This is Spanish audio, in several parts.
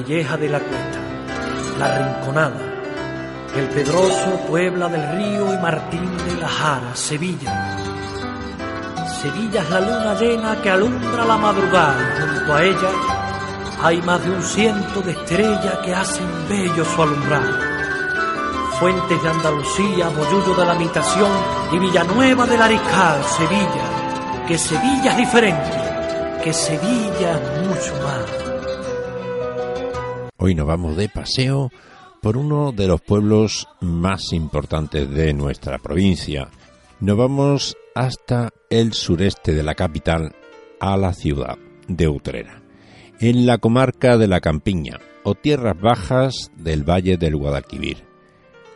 Castilleja de la Cuesta, La Rinconada, El Pedroso, Puebla del Río y Martín de la Jara, Sevilla. Sevilla es la luna llena que alumbra la madrugada. Junto a ella hay más de un ciento de estrellas que hacen bello su alumbrar. Fuentes de Andalucía, Bollullo de la Mitación y Villanueva del Ariscal, Sevilla. Que Sevilla es diferente, que Sevilla es mucho más. Hoy nos vamos de paseo por uno de los pueblos más importantes de nuestra provincia. Nos vamos hasta el sureste de la capital, a la ciudad de Utrera, en la comarca de la Campiña o tierras bajas del Valle del Guadalquivir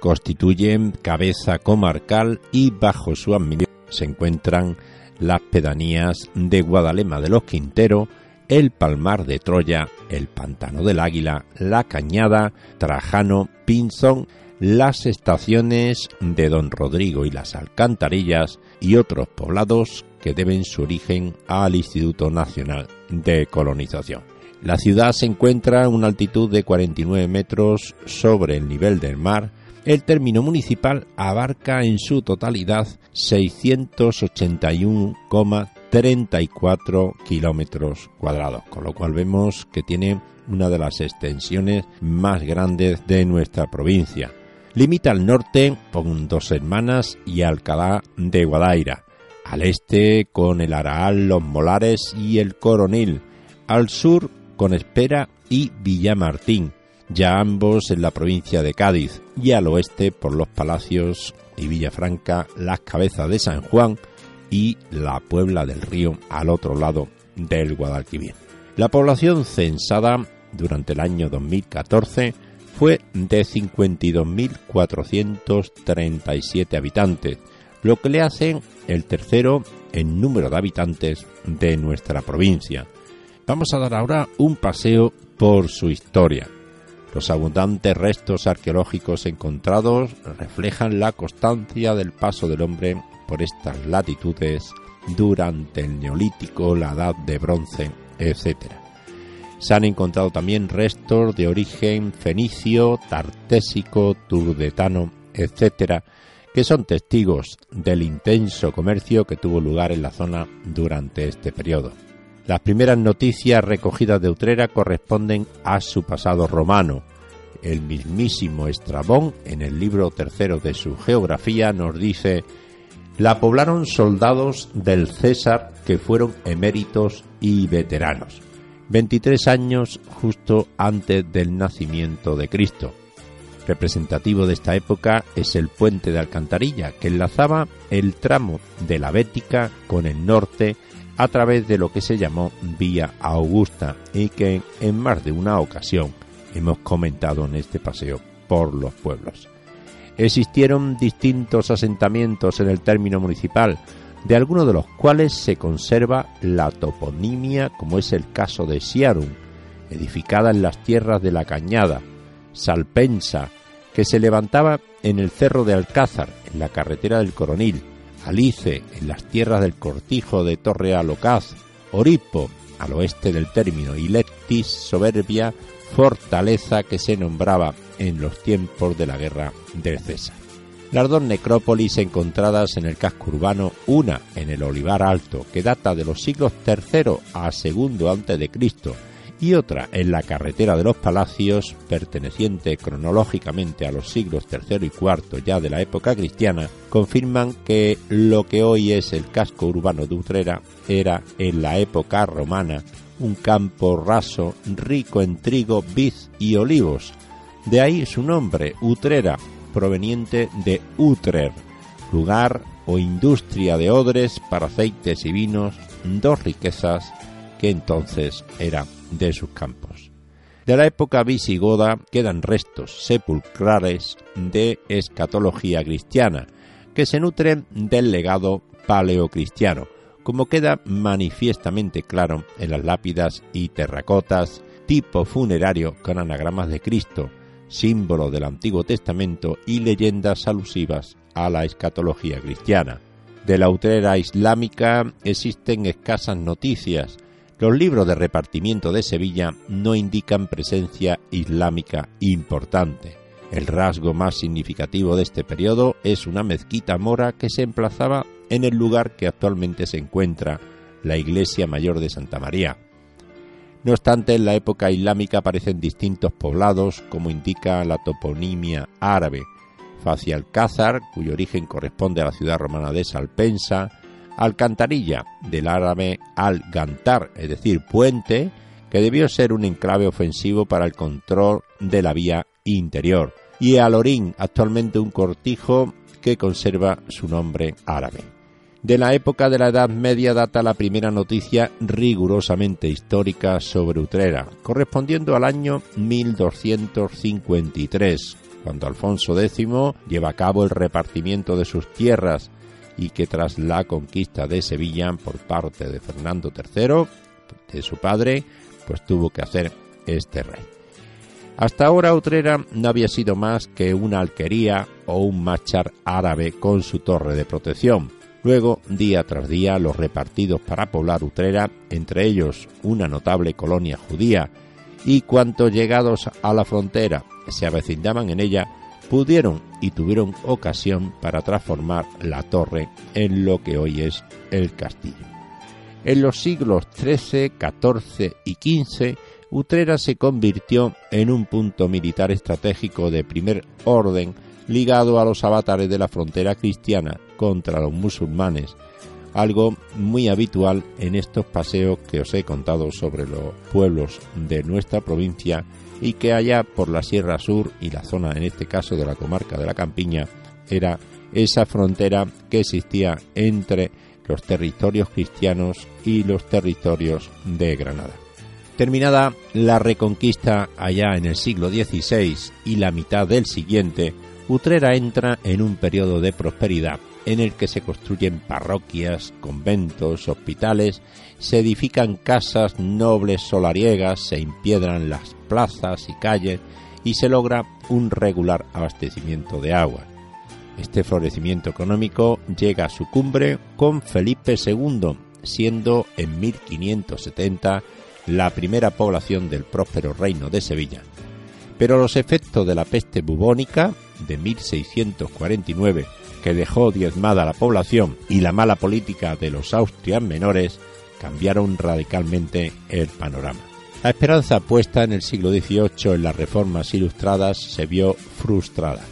constituyen cabeza comarcal y bajo su administración se encuentran las pedanías de Guadalema de los Quinteros, el Palmar de Troya, el Pantano del Águila, la Cañada, Trajano, Pinzón, las estaciones de Don Rodrigo y las Alcantarillas y otros poblados que deben su origen al Instituto Nacional de Colonización. La ciudad se encuentra a una altitud de 49 metros sobre el nivel del mar, el término municipal abarca en su totalidad 681,34 kilómetros cuadrados, con lo cual vemos que tiene una de las extensiones más grandes de nuestra provincia. Limita al norte con Dos Hermanas y Alcalá de Guadaira, al este con el Araal, Los Molares y el Coronil, al sur con Espera y Villamartín, ya ambos en la provincia de Cádiz, y al oeste por los Palacios y Villafranca, las Cabezas de San Juan y la Puebla del Río al otro lado del Guadalquivir. La población censada durante el año 2014 fue de 52.437 habitantes, lo que le hace el tercero en número de habitantes de nuestra provincia. Vamos a dar ahora un paseo por su historia. Los abundantes restos arqueológicos encontrados reflejan la constancia del paso del hombre por estas latitudes durante el Neolítico, la Edad de Bronce, etc. Se han encontrado también restos de origen fenicio, tartésico, turdetano, etc., que son testigos del intenso comercio que tuvo lugar en la zona durante este periodo. Las primeras noticias recogidas de Utrera corresponden a su pasado romano. El mismísimo Estrabón, en el libro tercero de su geografía, nos dice la poblaron soldados del César que fueron eméritos y veteranos. 23 años justo antes del nacimiento de Cristo. Representativo de esta época es el puente de Alcantarilla, que enlazaba el tramo de la Bética con el norte a través de lo que se llamó Vía Augusta y que en más de una ocasión hemos comentado en este paseo por los pueblos. Existieron distintos asentamientos en el término municipal, de algunos de los cuales se conserva la toponimia, como es el caso de Siarum, edificada en las tierras de la Cañada, Salpensa, que se levantaba en el cerro de Alcázar, en la carretera del Coronil, Alice, en las tierras del Cortijo de Torre Alocaz, Oripo, al oeste del término, y Lectis, soberbia fortaleza que se nombraba en los tiempos de la guerra del César. Las dos necrópolis encontradas en el casco urbano, una en el Olivar Alto, que data de los siglos III a II Cristo, y otra en la carretera de los Palacios, perteneciente cronológicamente a los siglos III y IV ya de la época cristiana, confirman que lo que hoy es el casco urbano de Utrera era en la época romana un campo raso rico en trigo, vid y olivos. De ahí su nombre, Utrera, proveniente de Utrer, lugar o industria de odres para aceites y vinos, dos riquezas que entonces eran de sus campos. De la época visigoda quedan restos sepulcrales de escatología cristiana, que se nutren del legado paleocristiano, como queda manifiestamente claro en las lápidas y terracotas tipo funerario con anagramas de Cristo, símbolo del Antiguo Testamento y leyendas alusivas a la escatología cristiana. De la utrera islámica existen escasas noticias, Los libros de repartimiento de Sevilla no indican presencia islámica importante. El rasgo más significativo de este periodo es una mezquita mora que se emplazaba en el lugar que actualmente se encuentra la iglesia mayor de Santa María. No obstante, en la época islámica aparecen distintos poblados, como indica la toponimia árabe, Facialcázar, cuyo origen corresponde a la ciudad romana de Salpensa, Alcantarilla, del árabe al-gantar, es decir, puente, que debió ser un enclave ofensivo para el control de la vía interior, y Alorín, actualmente un cortijo que conserva su nombre árabe. De la época de la Edad Media data la primera noticia rigurosamente histórica sobre Utrera, correspondiendo al año 1253, cuando Alfonso X lleva a cabo el repartimiento de sus tierras y que tras la conquista de Sevilla por parte de Fernando III, de su padre, pues tuvo que hacer este rey. Hasta ahora Utrera no había sido más que una alquería o un machar árabe con su torre de protección. Luego, día tras día, los repartidos para poblar Utrera, entre ellos una notable colonia judía, y cuantos llegados a la frontera se avecindaban en ella, pudieron y tuvieron ocasión para transformar la torre en lo que hoy es el castillo. En los siglos XIII, XIV y XV, Utrera se convirtió en un punto militar estratégico de primer orden ligado a los avatares de la frontera cristiana contra los musulmanes, algo muy habitual en estos paseos que os he contado sobre los pueblos de nuestra provincia y que allá por la Sierra Sur y la zona en este caso de la comarca de la Campiña era esa frontera que existía entre los territorios cristianos y los territorios de Granada. Terminada la reconquista allá en el siglo XVI y la mitad del siguiente, Utrera entra en un periodo de prosperidad en el que se construyen parroquias, conventos, hospitales, se edifican casas nobles solariegas, se impiedran las plazas y calles y se logra un regular abastecimiento de agua. Este florecimiento económico llega a su cumbre con Felipe II, siendo en 1570 la primera población del próspero reino de Sevilla. Pero los efectos de la peste bubónica de 1649 que dejó diezmada la población y la mala política de los Austrias menores cambiaron radicalmente el panorama. La esperanza puesta en el siglo XVIII en las reformas ilustradas se vio frustrada.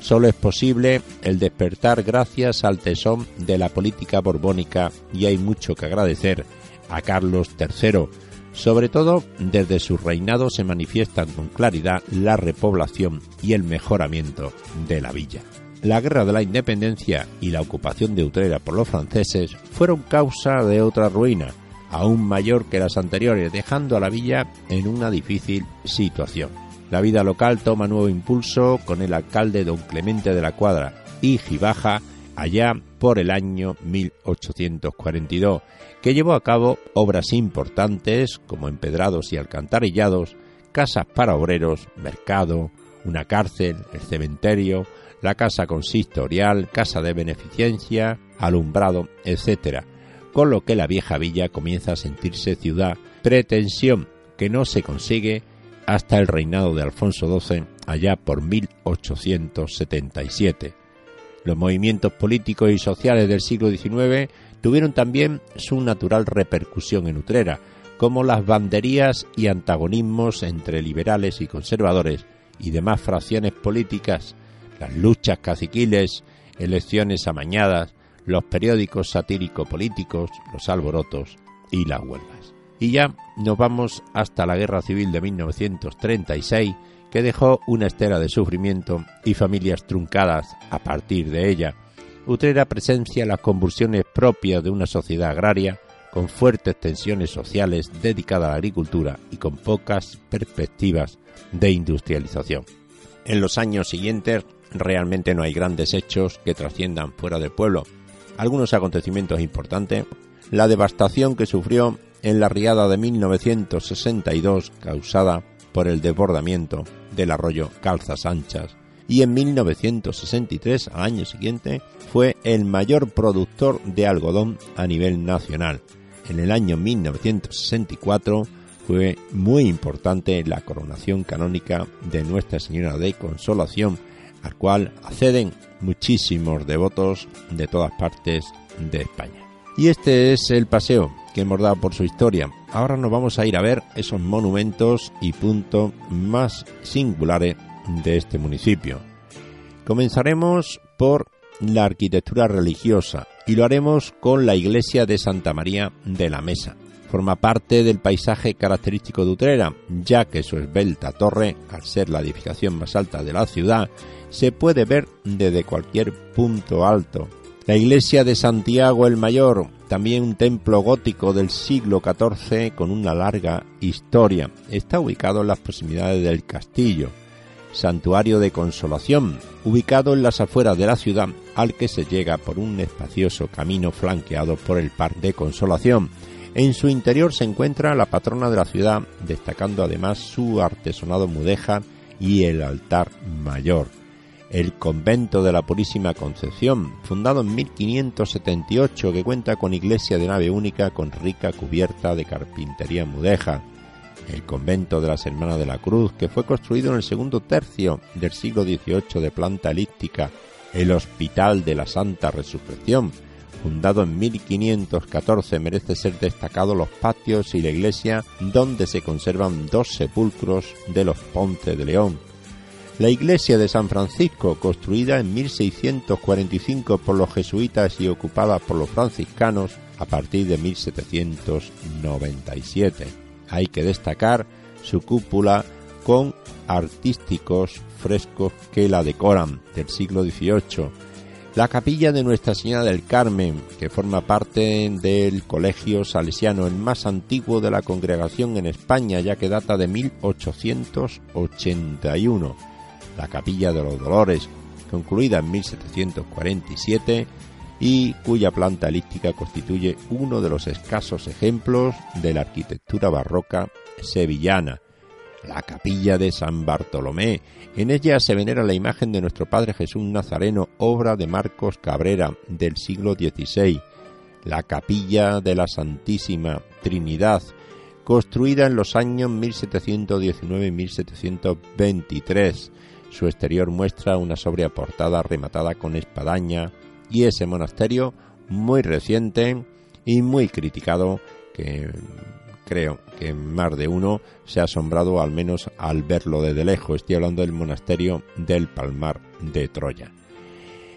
Solo es posible el despertar gracias al tesón de la política borbónica y hay mucho que agradecer a Carlos III. Sobre todo desde su reinado se manifiestan con claridad la repoblación y el mejoramiento de la villa. La guerra de la independencia y la ocupación de Utrera por los franceses fueron causa de otra ruina, aún mayor que las anteriores, dejando a la villa en una difícil situación. La vida local toma nuevo impulso con el alcalde don Clemente de la Cuadra y Gibaja allá por el año 1842, que llevó a cabo obras importantes como empedrados y alcantarillados, casas para obreros, mercado, una cárcel, el cementerio, la casa consistorial, casa de beneficencia, alumbrado, etc., con lo que la vieja villa comienza a sentirse ciudad, pretensión que no se consigue hasta el reinado de Alfonso XII allá por 1877. Los movimientos políticos y sociales del siglo XIX tuvieron también su natural repercusión en Utrera, como las banderías y antagonismos entre liberales y conservadores y demás fracciones políticas las luchas caciquiles, elecciones amañadas, los periódicos satírico-políticos, los alborotos y las huelgas. Y ya nos vamos hasta la Guerra Civil de 1936, que dejó una estela de sufrimiento y familias truncadas a partir de ella. Utrera presencia las convulsiones propias de una sociedad agraria con fuertes tensiones sociales dedicada a la agricultura y con pocas perspectivas de industrialización. En los años siguientes realmente no hay grandes hechos que trasciendan fuera del pueblo. Algunos acontecimientos importantes, la devastación que sufrió en la riada de 1962 causada por el desbordamiento del arroyo Calzas Anchas y en 1963, al año siguiente, fue el mayor productor de algodón a nivel nacional. en el año 1964 fue muy importante la coronación canónica de Nuestra Señora de Consolación, al cual acceden muchísimos devotos de todas partes de España. Y este es el paseo que hemos dado por su historia. Ahora nos vamos a ir a ver esos monumentos y puntos más singulares de este municipio. Comenzaremos por la arquitectura religiosa y lo haremos con la iglesia de Santa María de la Mesa. Forma parte del paisaje característico de Utrera, ya que su esbelta torre, al ser la edificación más alta de la ciudad, se puede ver desde cualquier punto alto. La iglesia de Santiago el Mayor, también un templo gótico del siglo XIV con una larga historia, está ubicado en las proximidades del castillo santuario de consolación, ubicado en las afueras de la ciudad, al que se llega por un espacioso camino flanqueado por el Parque de Consolación. En su interior se encuentra la patrona de la ciudad, destacando además su artesonado mudéjar y el altar mayor. El convento de la Purísima Concepción, fundado en 1578, que cuenta con iglesia de nave única con rica cubierta de carpintería mudéjar el convento de las Hermanas de la Cruz, que fue construido en el segundo tercio del siglo XVIII de planta elíptica, el Hospital de la Santa Resurrección, fundado en 1514, merece ser destacado los patios y la iglesia donde se conservan dos sepulcros de los Pontes de León. La iglesia de San Francisco, construida en 1645 por los jesuitas y ocupada por los franciscanos a partir de 1797 hay que destacar su cúpula con artísticos frescos que la decoran del siglo XVIII. La capilla de Nuestra Señora del Carmen, que forma parte del Colegio Salesiano, el más antiguo de la congregación en España, ya que data de 1881. La capilla de los Dolores, concluida en 1747, y cuya planta elíptica constituye uno de los escasos ejemplos de la arquitectura barroca sevillana. La capilla de San Bartolomé. En ella se venera la imagen de nuestro Padre Jesús Nazareno, obra de Marcos Cabrera del siglo XVI. La capilla de la Santísima Trinidad, construida en los años 1719 y 1723. Su exterior muestra una sobria portada rematada con espadaña, y ese monasterio muy reciente y muy criticado que creo que más de uno se ha asombrado al menos al verlo desde lejos. Estoy hablando del monasterio del Palmar de Troya.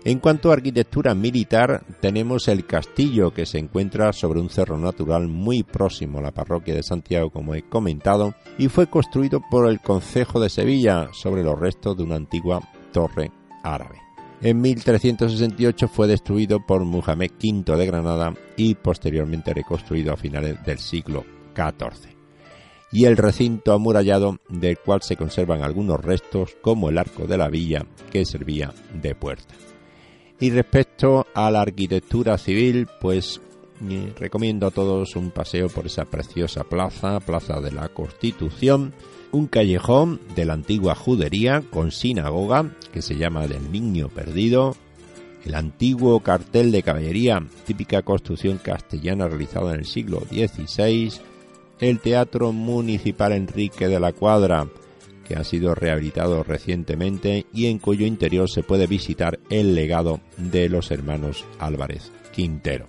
En cuanto a arquitectura militar, tenemos el castillo que se encuentra sobre un cerro natural muy próximo a la parroquia de Santiago, como he comentado, y fue construido por el Concejo de Sevilla sobre los restos de una antigua torre árabe. En 1368 fue destruido por Muhammad V de Granada y posteriormente reconstruido a finales del siglo XIV. Y el recinto amurallado del cual se conservan algunos restos como el arco de la villa que servía de puerta. Y respecto a la arquitectura civil, pues recomiendo a todos un paseo por esa preciosa plaza, Plaza de la Constitución, un callejón de la antigua judería con sinagoga que se llama del Niño Perdido, el antiguo cartel de caballería, típica construcción castellana realizada en el siglo XVI, el Teatro Municipal Enrique de la Cuadra, que ha sido rehabilitado recientemente y en cuyo interior se puede visitar el legado de los hermanos Álvarez Quintero.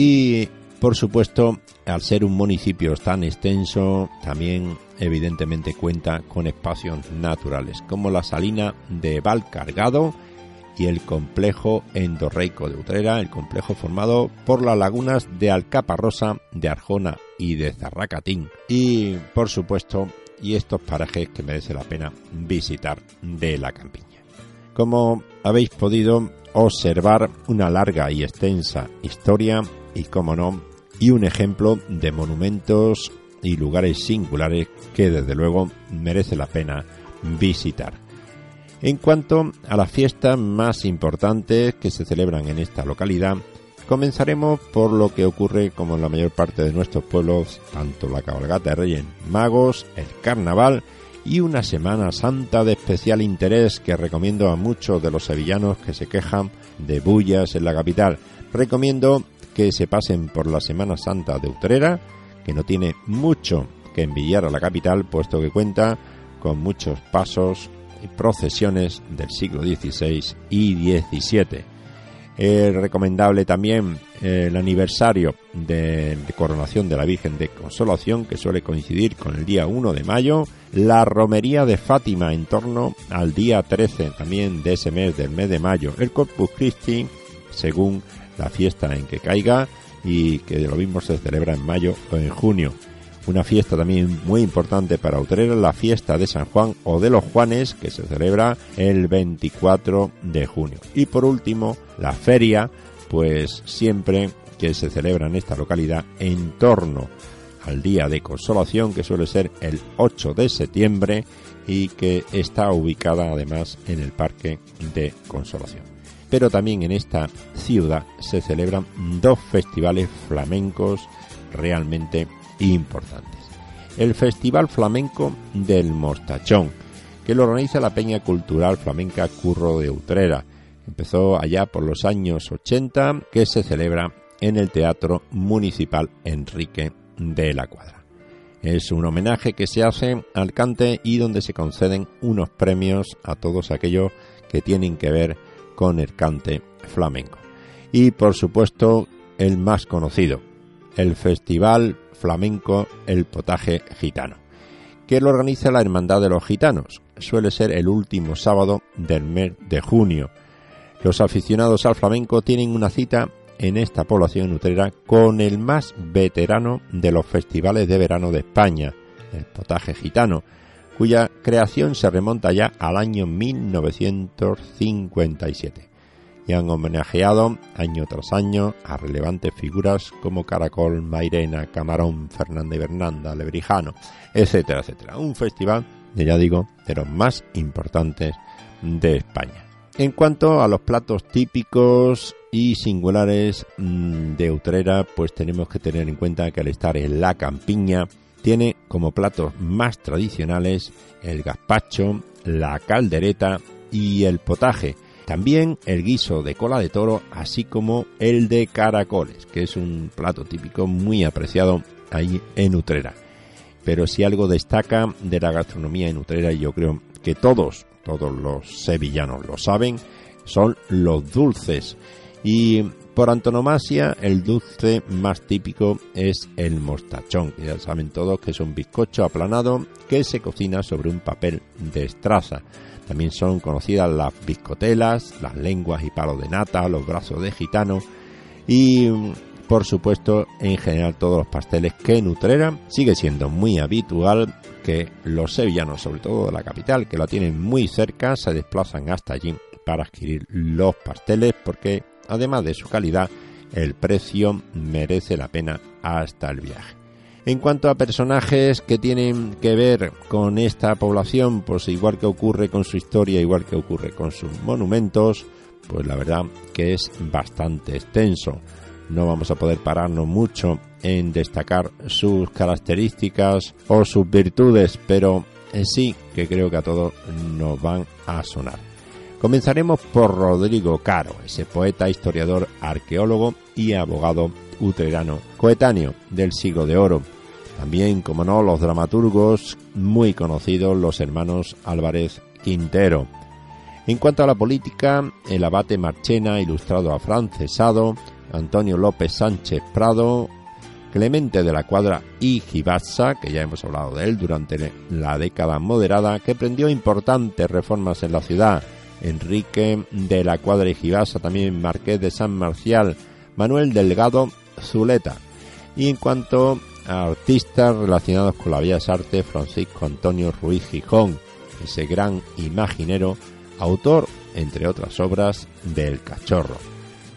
Y por supuesto, al ser un municipio tan extenso, también evidentemente cuenta con espacios naturales, como la salina de Valcargado y el complejo endorreico de Utrera, el complejo formado por las lagunas de Alcaparrosa, de Arjona y de Zarracatín. Y, por supuesto, y estos parajes que merece la pena visitar de la campiña. Como habéis podido observar, una larga y extensa historia y, como no, y un ejemplo de monumentos y lugares singulares que desde luego merece la pena visitar. En cuanto a las fiestas más importantes que se celebran en esta localidad, comenzaremos por lo que ocurre como en la mayor parte de nuestros pueblos, tanto la cabalgata de Reyes Magos, el carnaval y una Semana Santa de especial interés que recomiendo a muchos de los sevillanos que se quejan de bullas en la capital. Recomiendo que se pasen por la Semana Santa de Utrera, que no tiene mucho que envidiar a la capital, puesto que cuenta con muchos pasos y procesiones del siglo XVI y XVII. Es recomendable también el aniversario de, coronación de la Virgen de Consolación, que suele coincidir con el día 1 de mayo, la romería de Fátima en torno al día 13 también de ese mes, del mes de mayo, el Corpus Christi, según la fiesta en que caiga, y que de lo mismo se celebra en mayo o en junio. Una fiesta también muy importante para Utrera, la fiesta de San Juan o de los Juanes, que se celebra el 24 de junio. Y por último, la feria, pues siempre que se celebra en esta localidad en torno al Día de Consolación, que suele ser el 8 de septiembre y que está ubicada además en el Parque de Consolación. Pero también en esta ciudad se celebran dos festivales flamencos realmente importantes. El Festival Flamenco del Mostachón, que lo organiza la Peña Cultural Flamenca Curro de Utrera. Empezó allá por los años 80, que se celebra en el Teatro Municipal Enrique de la Cuadra. Es un homenaje que se hace al cante y donde se conceden unos premios a todos aquellos que tienen que ver con el cante flamenco. Y por supuesto, el más conocido, el Festival flamenco El Potaje Gitano, que lo organiza la Hermandad de los Gitanos. Suele ser el último sábado del mes de junio. Los aficionados al flamenco tienen una cita en esta población utrera con el más veterano de los festivales de verano de España, el Potaje Gitano, cuya creación se remonta ya al año 1957 y han homenajeado año tras año a relevantes figuras como Caracol, Mairena, Camarón, Fernanda y Bernanda, Lebrijano, etcétera, etcétera. Un festival, ya digo, de los más importantes de España. En cuanto a los platos típicos y singulares mm, de Utrera, pues tenemos que tener en cuenta que al estar en la campiña, tiene como platos más tradicionales el gazpacho, la caldereta y el potaje, también el guiso de cola de toro, así como el de caracoles, que es un plato típico muy apreciado ahí en Utrera. Pero si algo destaca de la gastronomía en Utrera, y yo creo que todos, todos los sevillanos lo saben, son los dulces. Y por antonomasia, el dulce más típico es el mostachón, ya saben todos que es un bizcocho aplanado que se cocina sobre un papel de estraza. También son conocidas las biscotelas, las lenguas y palos de nata, los brazos de gitano y por supuesto en general todos los pasteles que Nutrera sigue siendo muy habitual que los sevillanos, sobre todo de la capital, que la tienen muy cerca, se desplazan hasta allí para adquirir los pasteles porque además de su calidad, el precio merece la pena hasta el viaje. En cuanto a personajes que tienen que ver con esta población, pues igual que ocurre con su historia, igual que ocurre con sus monumentos, pues la verdad que es bastante extenso. No vamos a poder pararnos mucho en destacar sus características o sus virtudes, pero en sí que creo que a todos nos van a sonar. Comenzaremos por Rodrigo Caro, ese poeta, historiador, arqueólogo y abogado utrerano, coetáneo del siglo de oro, también, como no, los dramaturgos muy conocidos, los hermanos Álvarez Quintero. En cuanto a la política, el abate Marchena, ilustrado afrancesado, Antonio López Sánchez Prado, Clemente de la Cuadra y Gibasa, que ya hemos hablado de él durante la década moderada, que prendió importantes reformas en la ciudad. Enrique de la Cuadra y Gibasa, también Marqués de San Marcial, Manuel Delgado Zuleta. Y en cuanto artistas relacionados con la Bellas Artes, Francisco Antonio Ruiz Gijón, ese gran imaginero, autor, entre otras obras, del Cachorro.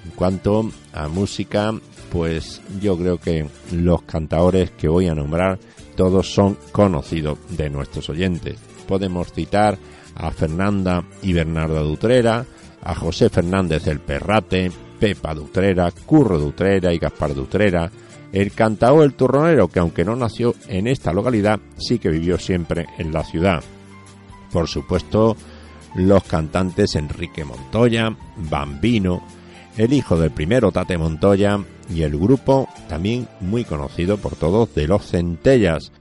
En cuanto a música, pues yo creo que los cantadores que voy a nombrar todos son conocidos de nuestros oyentes. Podemos citar a Fernanda y Bernardo Dutrera, a José Fernández el Perrate, Pepa Dutrera, Curro Dutrera y Gaspar Dutrera, el cantao el turronero, que aunque no nació en esta localidad, sí que vivió siempre en la ciudad. Por supuesto, los cantantes Enrique Montoya, Bambino, el hijo del primero Tate Montoya y el grupo también muy conocido por todos de los Centellas.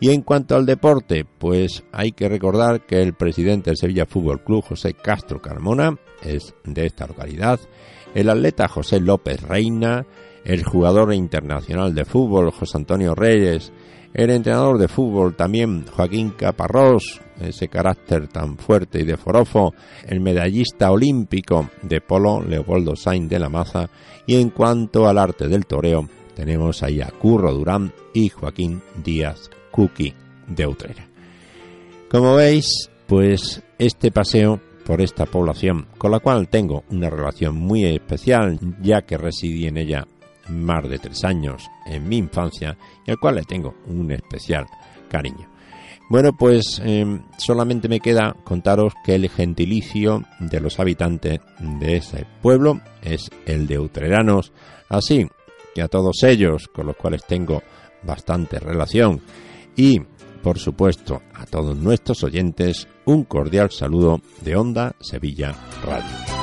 Y en cuanto al deporte, pues hay que recordar que el presidente del Sevilla Fútbol Club, José Castro Carmona, es de esta localidad, el atleta José López Reina, el jugador internacional de fútbol José Antonio Reyes, el entrenador de fútbol también Joaquín Caparrós, ese carácter tan fuerte y de forofo, el medallista olímpico de polo Leopoldo Sainz de la Maza y en cuanto al arte del toreo tenemos ahí a Curro Durán y Joaquín Díaz Cookie de Utrera. Como veis, pues este paseo por esta población, con la cual tengo una relación muy especial, ya que residí en ella más de tres años en mi infancia y al cual le tengo un especial cariño. Bueno, pues em, solamente me queda contaros que el gentilicio de los habitantes de ese pueblo es el de utreranos, así que a todos ellos, con los cuales tengo bastante relación, y por supuesto a todos nuestros oyentes, un cordial saludo de Onda Sevilla Radio.